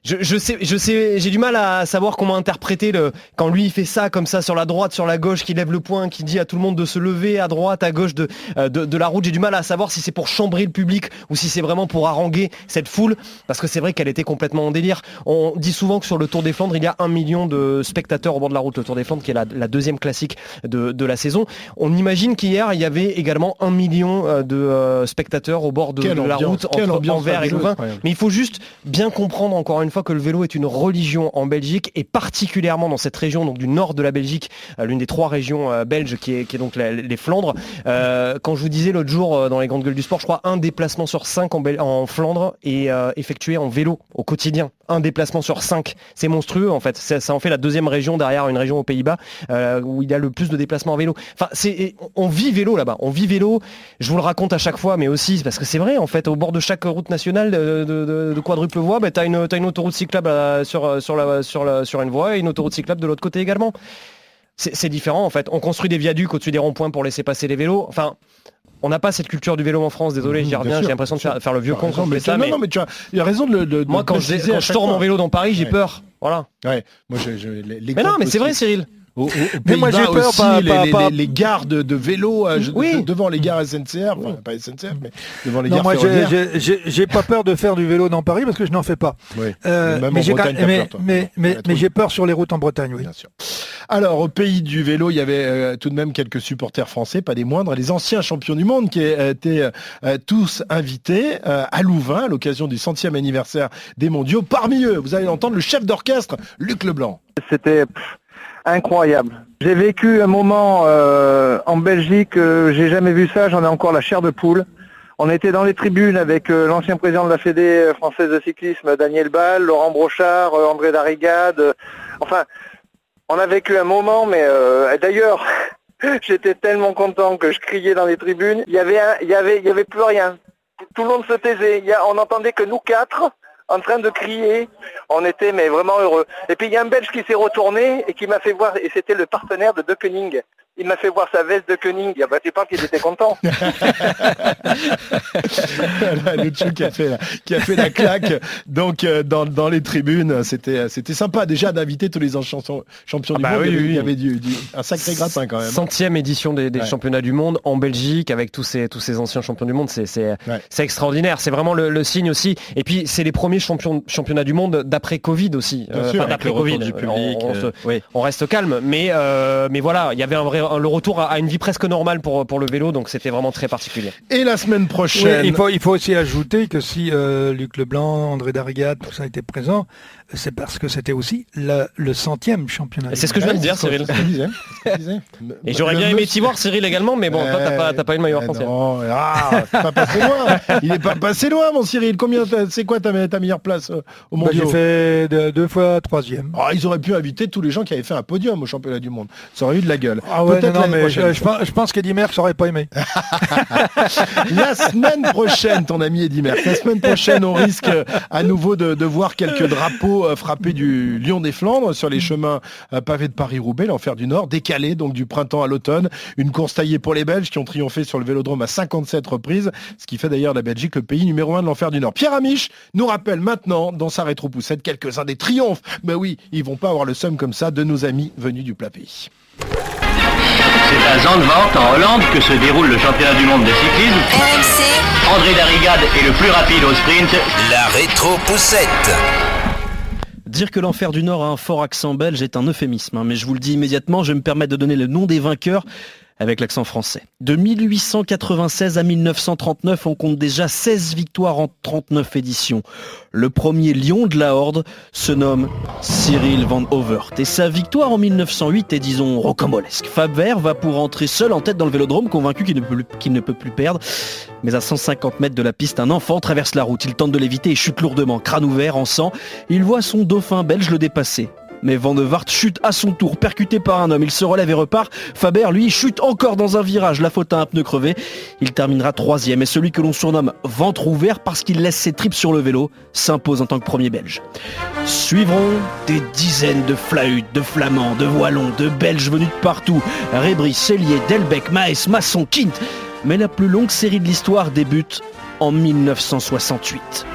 je, je sais, je sais, j'ai du mal à savoir comment interpréter le quand lui il fait ça comme ça sur la droite, sur la gauche, qui lève le poing, qui dit à tout le monde de se lever à droite, à gauche de euh, de, de la route. J'ai du mal à savoir si c'est pour chambrer le public ou si c'est vraiment pour haranguer cette foule, parce que c'est vrai qu'elle était complètement en délire. On dit souvent que sur le Tour des Flandres, il y a un million de spectateurs au bord de la route. Le Tour des Flandres, qui est la, la deuxième classique de, de la saison. On imagine qu'hier il y avait également un million euh, de euh, spectateurs au bord de, de la route entre Anvers et. Louvain. Mais il faut juste bien comprendre encore une fois que le vélo est une religion en Belgique et particulièrement dans cette région donc du nord de la Belgique, euh, l'une des trois régions euh, belges qui est, donc les Flandres. Euh, quand je vous disais l'autre jour dans les grandes gueules du sport, je crois un déplacement sur cinq en, Bel- en Flandre est effectué en vélo au quotidien. Un déplacement sur cinq, c'est monstrueux en fait. Ça, en fait la deuxième région derrière une région aux Pays-Bas où il y a le plus de déplacements en vélo. Enfin, c'est on vit vélo là-bas. On vit vélo. Je vous le raconte à chaque fois, mais aussi parce que c'est vrai en fait. Au bord de chaque route nationale de, quadruple voie, bah, t'as une t'as une autoroute cyclable euh, sur sur la sur la sur une voie et une autoroute cyclable de l'autre côté également. C'est différent en fait. On construit des viaducs au-dessus des ronds-points pour laisser passer les vélos. Enfin. On n'a pas cette culture du vélo en France, désolé, j'y Bien reviens, j'ai l'impression de faire, faire le vieux con raison, quand je mais fais ça, non, mais non, mais tu as, il a raison de le moi quand je, quand je tourne en vélo dans Paris, j'ai Ouais. peur. Voilà. Ouais, moi je, Mais non, mais c'est vrai. Cyril. Au- au- aux Mais moi, j'ai peur, aussi, pas- les, pas- les- pas- les- les gares de, de vélo euh, je- Oui. de- devant les gares SNCF, enfin, pas SNCF, mais devant les Non, gares moi, j'ai- pas peur de faire du vélo dans Paris parce que je n'en fais pas. Oui. Euh, Même mais en j'ai Bretagne, quand- t'as mais- peur, toi. mais- mais- La mais trouille. j'ai peur sur les routes en Bretagne, oui. Bien sûr. Alors, au pays du vélo, il y avait euh, tout de même quelques supporters français, pas des moindres, les anciens champions du monde qui étaient euh, tous invités euh, à Louvain à l'occasion du centième anniversaire des mondiaux. Parmi eux, vous allez entendre le chef d'orchestre, Luc Leblanc. C'était incroyable. J'ai vécu un moment euh, en Belgique, euh, j'ai jamais vu ça, j'en ai encore la chair de poule. On était dans les tribunes avec euh, l'ancien président de la Fédé française de cyclisme, Daniel Ball, Laurent Brochard, André Darrigade. enfin, on a vécu un moment, mais d'ailleurs, *laughs* j'étais tellement content que je criais dans les tribunes. Il y avait, y avait, y avait plus rien. Tout le monde se taisait. On n'entendait que nous quatre en train de crier. On était mais vraiment heureux. Et puis il y a un Belge qui s'est retourné et qui m'a fait voir, et c'était le partenaire de De. Il m'a fait voir sa veste de Koenig. Ah bah, tu parles qu'il était content. *laughs* Voilà, qui a fait la, qui a fait la claque donc euh, dans, dans les tribunes c'était c'était sympa déjà d'inviter tous les anciens champions Ah du bah monde oui, il y avait, oui, il y oui. avait du, du- un sacré gratin quand même. Centième édition des, des Ouais. championnats du monde en Belgique avec tous ces, tous ces anciens champions du monde. C'est c'est- Ouais. c'est extraordinaire. C'est vraiment le, le signe aussi. Et puis, c'est les premiers champions, championnats du monde d'après Covid aussi. Avec d'après Covid. du public. On, on euh, se- oui. on reste calme. Mais, euh, mais voilà, il y avait un vrai, le retour à, une vie presque normale pour, pour le vélo, donc c'était vraiment très particulier. Et la semaine prochaine il, faut, il faut aussi ajouter que si Luc Leblanc, André Darrigade, tout ça était présent, c'est parce que c'était aussi le, centième championnat. C'est ce que je viens de dire, Cyril. Et j'aurais bien aimé t'y voir, Cyril, également, mais bon, toi, t'as pas, pas eu le meilleur français. Non, ah, pas passé loin. Il est pas passé loin, mon Cyril. Combien, c'est quoi ta, ta, meilleure place euh, au monde bah, J'ai fait deux, fois troisième. Ah, ils auraient pu inviter tous les gens qui avaient fait un podium au championnat du monde. Ça aurait eu de la gueule. Ah ouais, non, mais je, je, pense, qu'Eddie Merckx aurait pas aimé. *laughs* la semaine prochaine, ton ami Eddie Merckx. La semaine prochaine, on risque à nouveau de, de voir quelques drapeaux euh, frappé du Lion des Flandres sur les chemins euh, pavés de Paris-Roubaix, l'enfer du Nord, décalé donc du printemps à l'automne. Une course taillée pour les Belges qui ont triomphé sur le Vélodrome à 57 reprises, ce qui fait d'ailleurs la Belgique le pays numéro un de l'enfer du Nord. Pierre Amiche nous rappelle maintenant dans sa rétro-poussette quelques-uns des triomphes. Mais oui, ils vont pas avoir le somme comme ça de nos amis venus du plat pays. C'est à Zandvoort, en Hollande, que se déroule le championnat du monde de cyclisme. André Darrigade est le plus rapide au sprint. La rétro-poussette. Dire que l'enfer du Nord a un fort accent belge est un euphémisme, hein, mais je vous le dis immédiatement, je me permets de donner le nom des vainqueurs avec l'accent français. De 1896 à 1939, on compte déjà 16 victoires en 39 éditions. Le premier lion de la Horde se nomme Cyril Van Overt. Et sa victoire en 1908 est disons rocambolesque. Faber va pour entrer seul en tête dans le vélodrome, convaincu qu'il ne, peut ne peut plus perdre. Mais à 150 mètres de la piste, un enfant traverse la route. Il tente de l'éviter et chute lourdement, crâne ouvert, en sang. Il voit son dauphin belge le dépasser. Mais Van de Vaart chute à son tour, percuté par un homme. Il se relève et repart. Faber, lui, chute encore dans un virage. La faute à un pneu crevé. Il terminera troisième. Et celui que l'on surnomme ventre ouvert parce qu'il laisse ses tripes sur le vélo s'impose en tant que premier belge. Suivront des dizaines de flahutes, de flamands, de wallons, de belges venus de partout. Rébris, Cellier, Delbecq, Maes, Masson, Quint. Mais la plus longue série de l'histoire débute en 1968.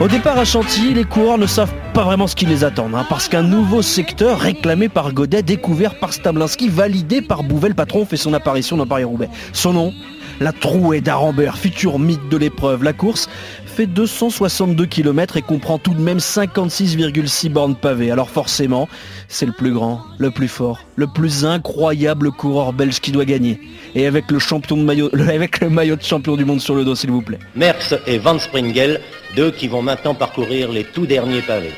Au départ à Chantilly, les coureurs ne savent pas vraiment ce qui les attend, hein, parce qu'un nouveau secteur réclamé par Godet, découvert par Stablinski, validé par Bouvel, patron, fait son apparition dans Paris-Roubaix. Son nom la trouée d'Arambert, futur mythe de l'épreuve. La course fait 262 km et comprend tout de même 56,6 bornes pavées. Alors forcément, c'est le plus grand, le plus fort, le plus incroyable coureur belge qui doit gagner. Et avec le, maillot, *laughs* maillot de champion du monde sur le dos, s'il vous plaît. Merckx et Van Springel, deux qui vont maintenant parcourir les tout derniers pavés.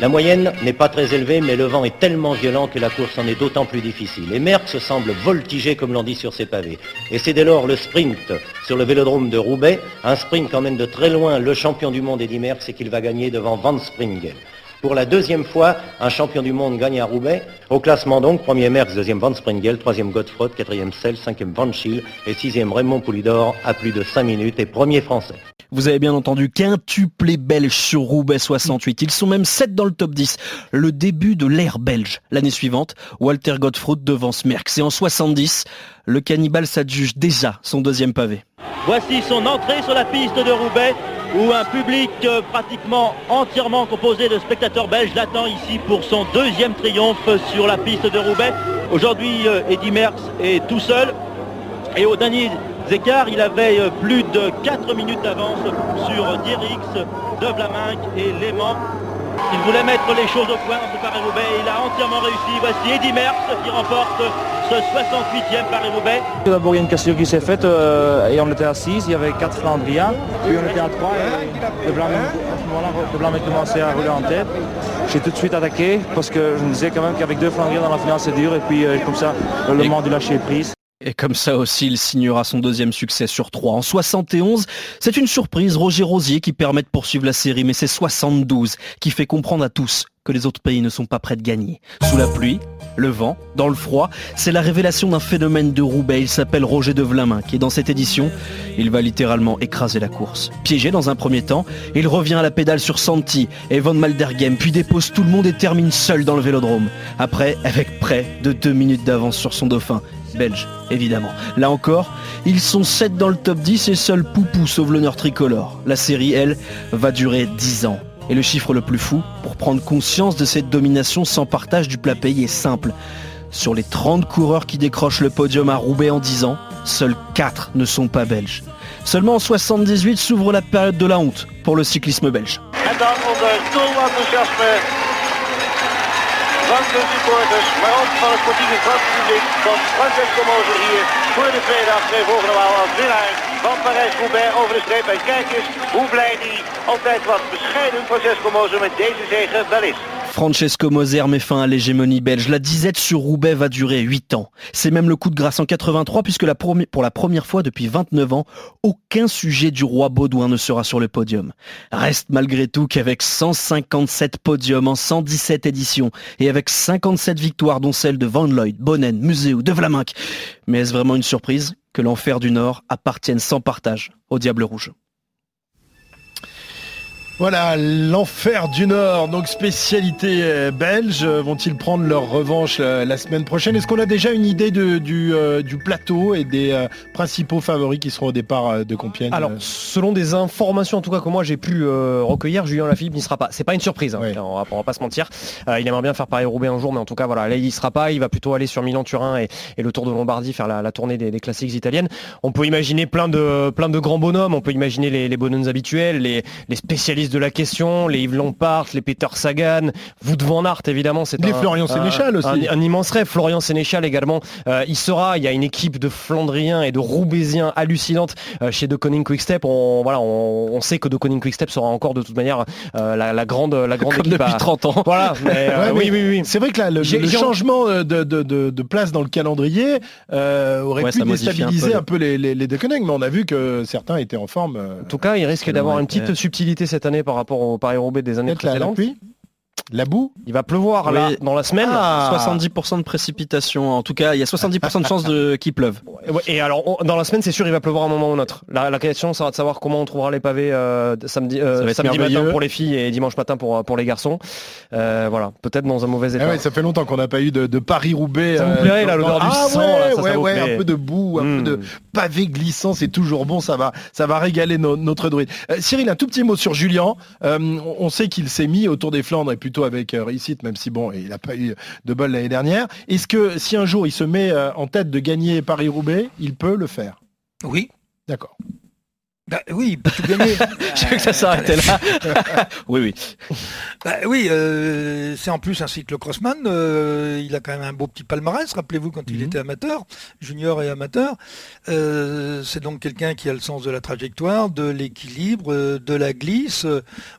La moyenne n'est pas très élevée, mais le vent est tellement violent que la course en est d'autant plus difficile. Et Merckx semble voltiger, comme l'on dit sur ses pavés. Et c'est dès lors le sprint sur le vélodrome de Roubaix, un sprint même de très loin le champion du monde Eddy Merckx et qu'il va gagner devant Van Springen. Pour la deuxième fois, un champion du monde gagne à Roubaix. Au classement donc, premier Merckx, deuxième Van Springel, troisième Godefroy, quatrième Sel, cinquième Van Schiel et sixième Raymond Poulidor à plus de 5 minutes et premier français. Vous avez bien entendu quintuplé belge sur Roubaix 68. Ils sont même 7 dans le top 10. Le début de l'ère belge. L'année suivante, Walter Godefroy devance Merckx. Et en 70, le cannibale s'adjuge déjà son deuxième pavé. Voici son entrée sur la piste de Roubaix où un public euh, pratiquement entièrement composé de spectateurs belges l'attend ici pour son deuxième triomphe sur la piste de Roubaix. Aujourd'hui, euh, Eddy Merckx est tout seul et au dernier écart, il avait euh, plus de 4 minutes d'avance sur Dierix, De Vlaminck et Léman. Il voulait mettre les choses au point dans ce Paris-Roubaix. Il a entièrement réussi. Voici Eddy Merckx qui remporte ce 68e Paris-Roubaix. D'abord, il y a une cassure qui s'est faite euh, et on était à 6. Il y avait 4 Flandriens. Puis on était à 3 et de Blanc, à ce moment-là, De Blanc a commencé à rouler en tête. J'ai tout de suite attaqué parce que je me disais quand même qu'avec deux Flandriens dans la finale, c'est dur. Et puis, euh, comme ça, le Mans du lâcher prise. Et comme ça aussi, il signera son deuxième succès sur trois. En 71, c'est une surprise, Roger Rosier qui permet de poursuivre la série, mais c'est 72 qui fait comprendre à tous que les autres pays ne sont pas prêts de gagner. Sous la pluie, le vent, dans le froid, c'est la révélation d'un phénomène de Roubaix. Il s'appelle Roger de Vlamin, qui est dans cette édition, il va littéralement écraser la course. Piégé dans un premier temps, il revient à la pédale sur Santi et Von Maldergem, puis dépose tout le monde et termine seul dans le vélodrome. Après, avec près de deux minutes d'avance sur son dauphin, belge, évidemment. Là encore, ils sont 7 dans le top 10 et seul Poupou sauve l'honneur tricolore. La série, elle, va durer 10 ans. Et le chiffre le plus fou, pour prendre conscience de cette domination sans partage du plat pays, est simple. Sur les 30 coureurs qui décrochent le podium à Roubaix en 10 ans, seuls 4 ne sont pas belges. Seulement en 78 s'ouvre la période de la honte pour le cyclisme belge. De supporters, maar ook van het sportieve publiek van Francesco Moser hier Francesco Moser met fin à l'hégémonie belge. La disette sur Roubaix va durer 8 ans. C'est même le coup de grâce en 83 puisque pour la première fois depuis 29 ans, aucun sujet du roi Baudouin ne sera sur le podium. Reste malgré tout qu'avec 157 podiums en 117 éditions et avec 57 victoires dont celle de Van Lloyd, Bonnen, Museu, de Vlaminck. Mais est-ce vraiment une surprise que l'enfer du Nord appartienne sans partage au Diable Rouge Voilà, l'enfer du Nord, donc spécialité euh, belge. Euh, Vont-ils prendre leur revanche euh, la semaine prochaine? Est-ce qu'on a déjà une idée de- du, euh, du plateau et des euh, principaux favoris qui seront au départ de Compiègne Alors, selon des informations en tout cas que moi j'ai pu euh, recueillir, Julien Lafilippe n'y sera pas. C'est pas une surprise, hein, on, va, on va pas se mentir. Il aimerait bien faire Paris-Roubaix un jour, mais en tout cas voilà, là il y sera pas. Il va plutôt aller sur Milan-Turin et, et le Tour de Lombardie faire la, la tournée des, des classiques italiennes. On peut imaginer plein de plein de grands bonhommes. On peut imaginer les, les bonhommes habituels, les, les spécialistes de la question, les Yves Lampart, les Peter Sagan, Wout van Aert évidemment. C'est Les un- Florian un- Sénéchal aussi. un- un immense rêve. Florian Sénéchal également. Euh, il sera. Il y a une équipe de Flandriens et de Roubaisiens hallucinante euh, chez De Koning Quickstep. On voilà, on, on sait que De Koning Quickstep sera encore de toute manière euh, la, la grande la grande Comme équipe depuis à- 30 ans. Voilà. *laughs* mais, Ouais, oui, mais oui, oui. C'est vrai que là, le, changement de, de- de- de place dans le calendrier euh, aurait Ouais, pu un déstabiliser peu un peu, les, les, mais on a vu que certains étaient en forme. euh, En tout cas, il risque d'avoir une petite subtilité cette année par rapport au Paris-Roubaix des années Peut-être la- précédentes. pluie La boue Il va pleuvoir là dans la semaine. Ah. 70% de précipitation. En tout cas, il y a 70% de chances de *laughs* qu'il pleuve. Et alors, on- dans la semaine, c'est sûr, il va pleuvoir à un moment ou un autre. La, la question sera de savoir comment on trouvera les pavés euh, samedi, euh, samedi matin pour les filles et dimanche matin pour, pour les garçons. Euh, voilà, peut-être dans un mauvais Ah état. ouais, ça fait longtemps qu'on n'a pas eu de, de Paris-Roubaix. Ça vous plairait, là, l'odeur du ah sang, ouais, là, ça, ça ouais, vous ouais, plaît. un peu de boue, un peu de pavé glissant, c'est toujours bon, ça va, ça va régaler no- notre druide. Euh, Cyril, un tout petit mot sur Julien. Euh, on, on sait qu'il s'est mis autour des Flandres et plutôt avec euh, réussite, même si bon, il n'a pas eu de bol l'année dernière. Est-ce que si un jour il se met euh, en tête de gagner Paris-Roubaix, il peut le faire? Oui. D'accord. Bah, oui, tout. *laughs* Je veux que ça s'arrêtait là. *laughs* oui, oui. Bah oui, euh, c'est en plus un cyclo-crossman. euh, il a quand même un beau petit palmarès. Rappelez-vous quand il était amateur, junior et amateur. Euh, c'est donc quelqu'un qui a le sens de la trajectoire, de l'équilibre, de la glisse,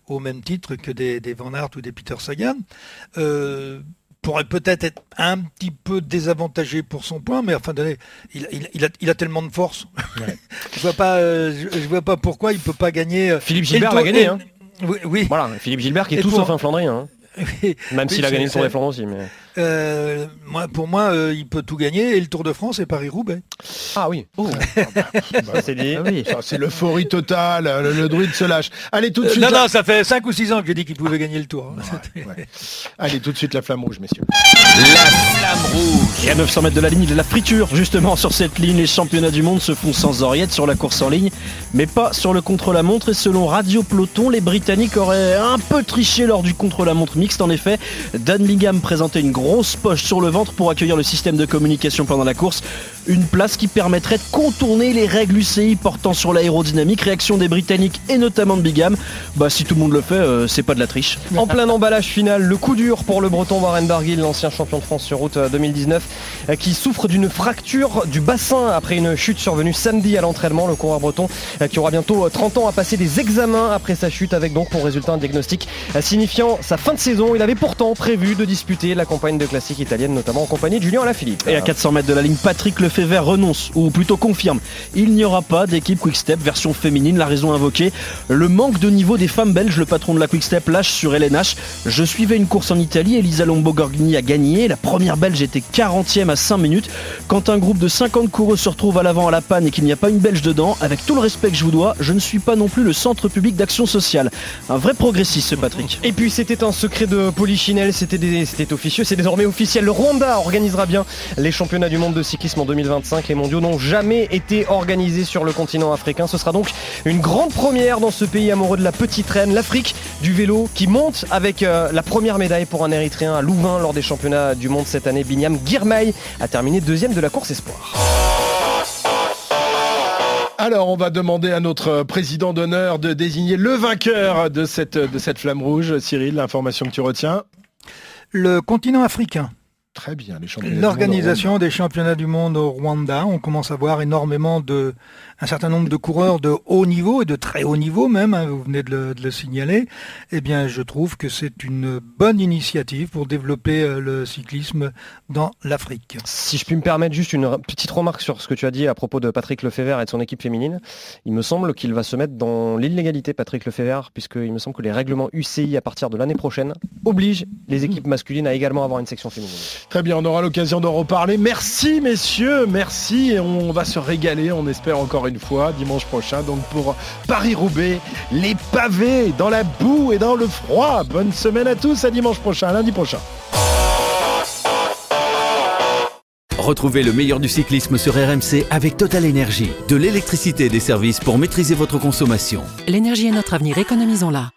au même titre que des, des Van Aert ou des Peter Sagan. Pourrait peut-être être un petit peu désavantagé pour son point, mais enfin, il, il- il a, il a tellement de force. *laughs* je vois pas, euh, je, je vois pas pourquoi il peut pas gagner. euh, Philippe Gilbert gagné. et- hein. Oui, oui. Voilà, Philippe Gilbert qui est Et tout pour- sauf un Flandrien. hein. *laughs* Même s'il a gagné le Tour des Flandres aussi. Mais... Euh, moi, pour moi, euh, il peut tout gagner et le Tour de France et Paris-Roubaix. Ah oui. *laughs* Bah, c'est dit. Ça, c'est l'euphorie totale, le, le druide se lâche. Allez, tout de Euh, suite. non, la- non, ça fait 5 ou 6 ans que j'ai dit qu'il pouvait gagner le Tour. Allez, tout de suite la flamme rouge, messieurs. La flamme rouge. Et à 900 mètres de la ligne, il y a la friture. Justement, sur cette ligne, les championnats du monde se font sans oreillette sur la course en ligne, mais pas sur le contre-la-montre. Et selon Radio Peloton, les Britanniques auraient un peu triché lors du contre-la-montre mixte. En effet, Dan Bingham présentait une grosse poche sur le ventre pour accueillir le système de communication pendant la course. Une place qui permettrait de contourner les règles UCI portant sur l'aérodynamique. Réaction des Britanniques et notamment de Bingham. Bah, si tout le monde le fait, euh, c'est pas de la triche. En plein emballage final, le coup dur pour le breton Warren Barguil, l'ancien champion de France sur route euh, 2019, euh, qui souffre d'une fracture du bassin après une chute survenue samedi à l'entraînement. Le coureur breton euh, qui aura bientôt euh, 30 ans à passer des examens après sa chute avec donc pour résultat un diagnostic euh, signifiant sa fin de saison. Il avait pourtant prévu de disputer la campagne de classique italienne, notamment en compagnie de Julien Alaphilippe. Et à 400 mètres de la ligne, Patrick Lefebvre renonce, ou plutôt confirme. Il n'y aura pas d'équipe Quickstep version féminine. La raison invoquée, le manque de niveau des femmes belges. Le patron de la Quickstep lâche sur LNH. Je suivais une course en Italie. Elisa Lombo-Gorgini a gagné. La première belge était 40e à 5 minutes. Quand un groupe de 50 coureux se retrouve à l'avant à la panne et qu'il n'y a pas une belge dedans, avec tout le respect que je vous dois, je ne suis pas non plus le centre public d'action sociale. Un vrai progressiste, ce Patrick. Et puis c'était un secret de Polichinelle, c'était officieux, c'est désormais officiel. Le Rwanda organisera bien les championnats du monde de cyclisme en 2025. Les mondiaux n'ont jamais été organisés sur le continent africain. Ce sera donc une grande première dans ce pays amoureux de la petite reine, l'Afrique du vélo, qui monte avec euh, la première médaille pour un Érythréen à Louvain lors des championnats du monde cette année. Binyam Girmay a terminé deuxième de la course espoir. Alors, on va demander à notre président d'honneur de désigner le vainqueur de cette, de cette flamme rouge. Cyril, l'information que tu retiens? Le continent africain. Très bien, les championnats. L'organisation des championnats du monde au Rwanda, on commence à voir énormément de, un certain nombre de coureurs de haut niveau et de très haut niveau même, hein, vous venez de le, de le, signaler. Eh bien, je trouve que c'est une bonne initiative pour développer euh, le cyclisme dans l'Afrique. Si je puis me permettre juste une petite remarque sur ce que tu as dit à propos de Patrick Lefebvre et de son équipe féminine, il me semble qu'il va se mettre dans l'illégalité, Patrick Lefebvre, puisqu'il me semble que les règlements UCI à partir de l'année prochaine obligent les équipes masculines à également avoir une section féminine. Très bien, on aura l'occasion d'en reparler. Merci messieurs, merci. Et on va se régaler, on espère encore une fois, dimanche prochain. Donc pour Paris-Roubaix, les pavés dans la boue et dans le froid. Bonne semaine à tous, à dimanche prochain, à lundi prochain. Retrouvez le meilleur du cyclisme sur RMC avec Total Énergie. De l'électricité et des services pour maîtriser votre consommation. L'énergie est notre avenir, économisons-la.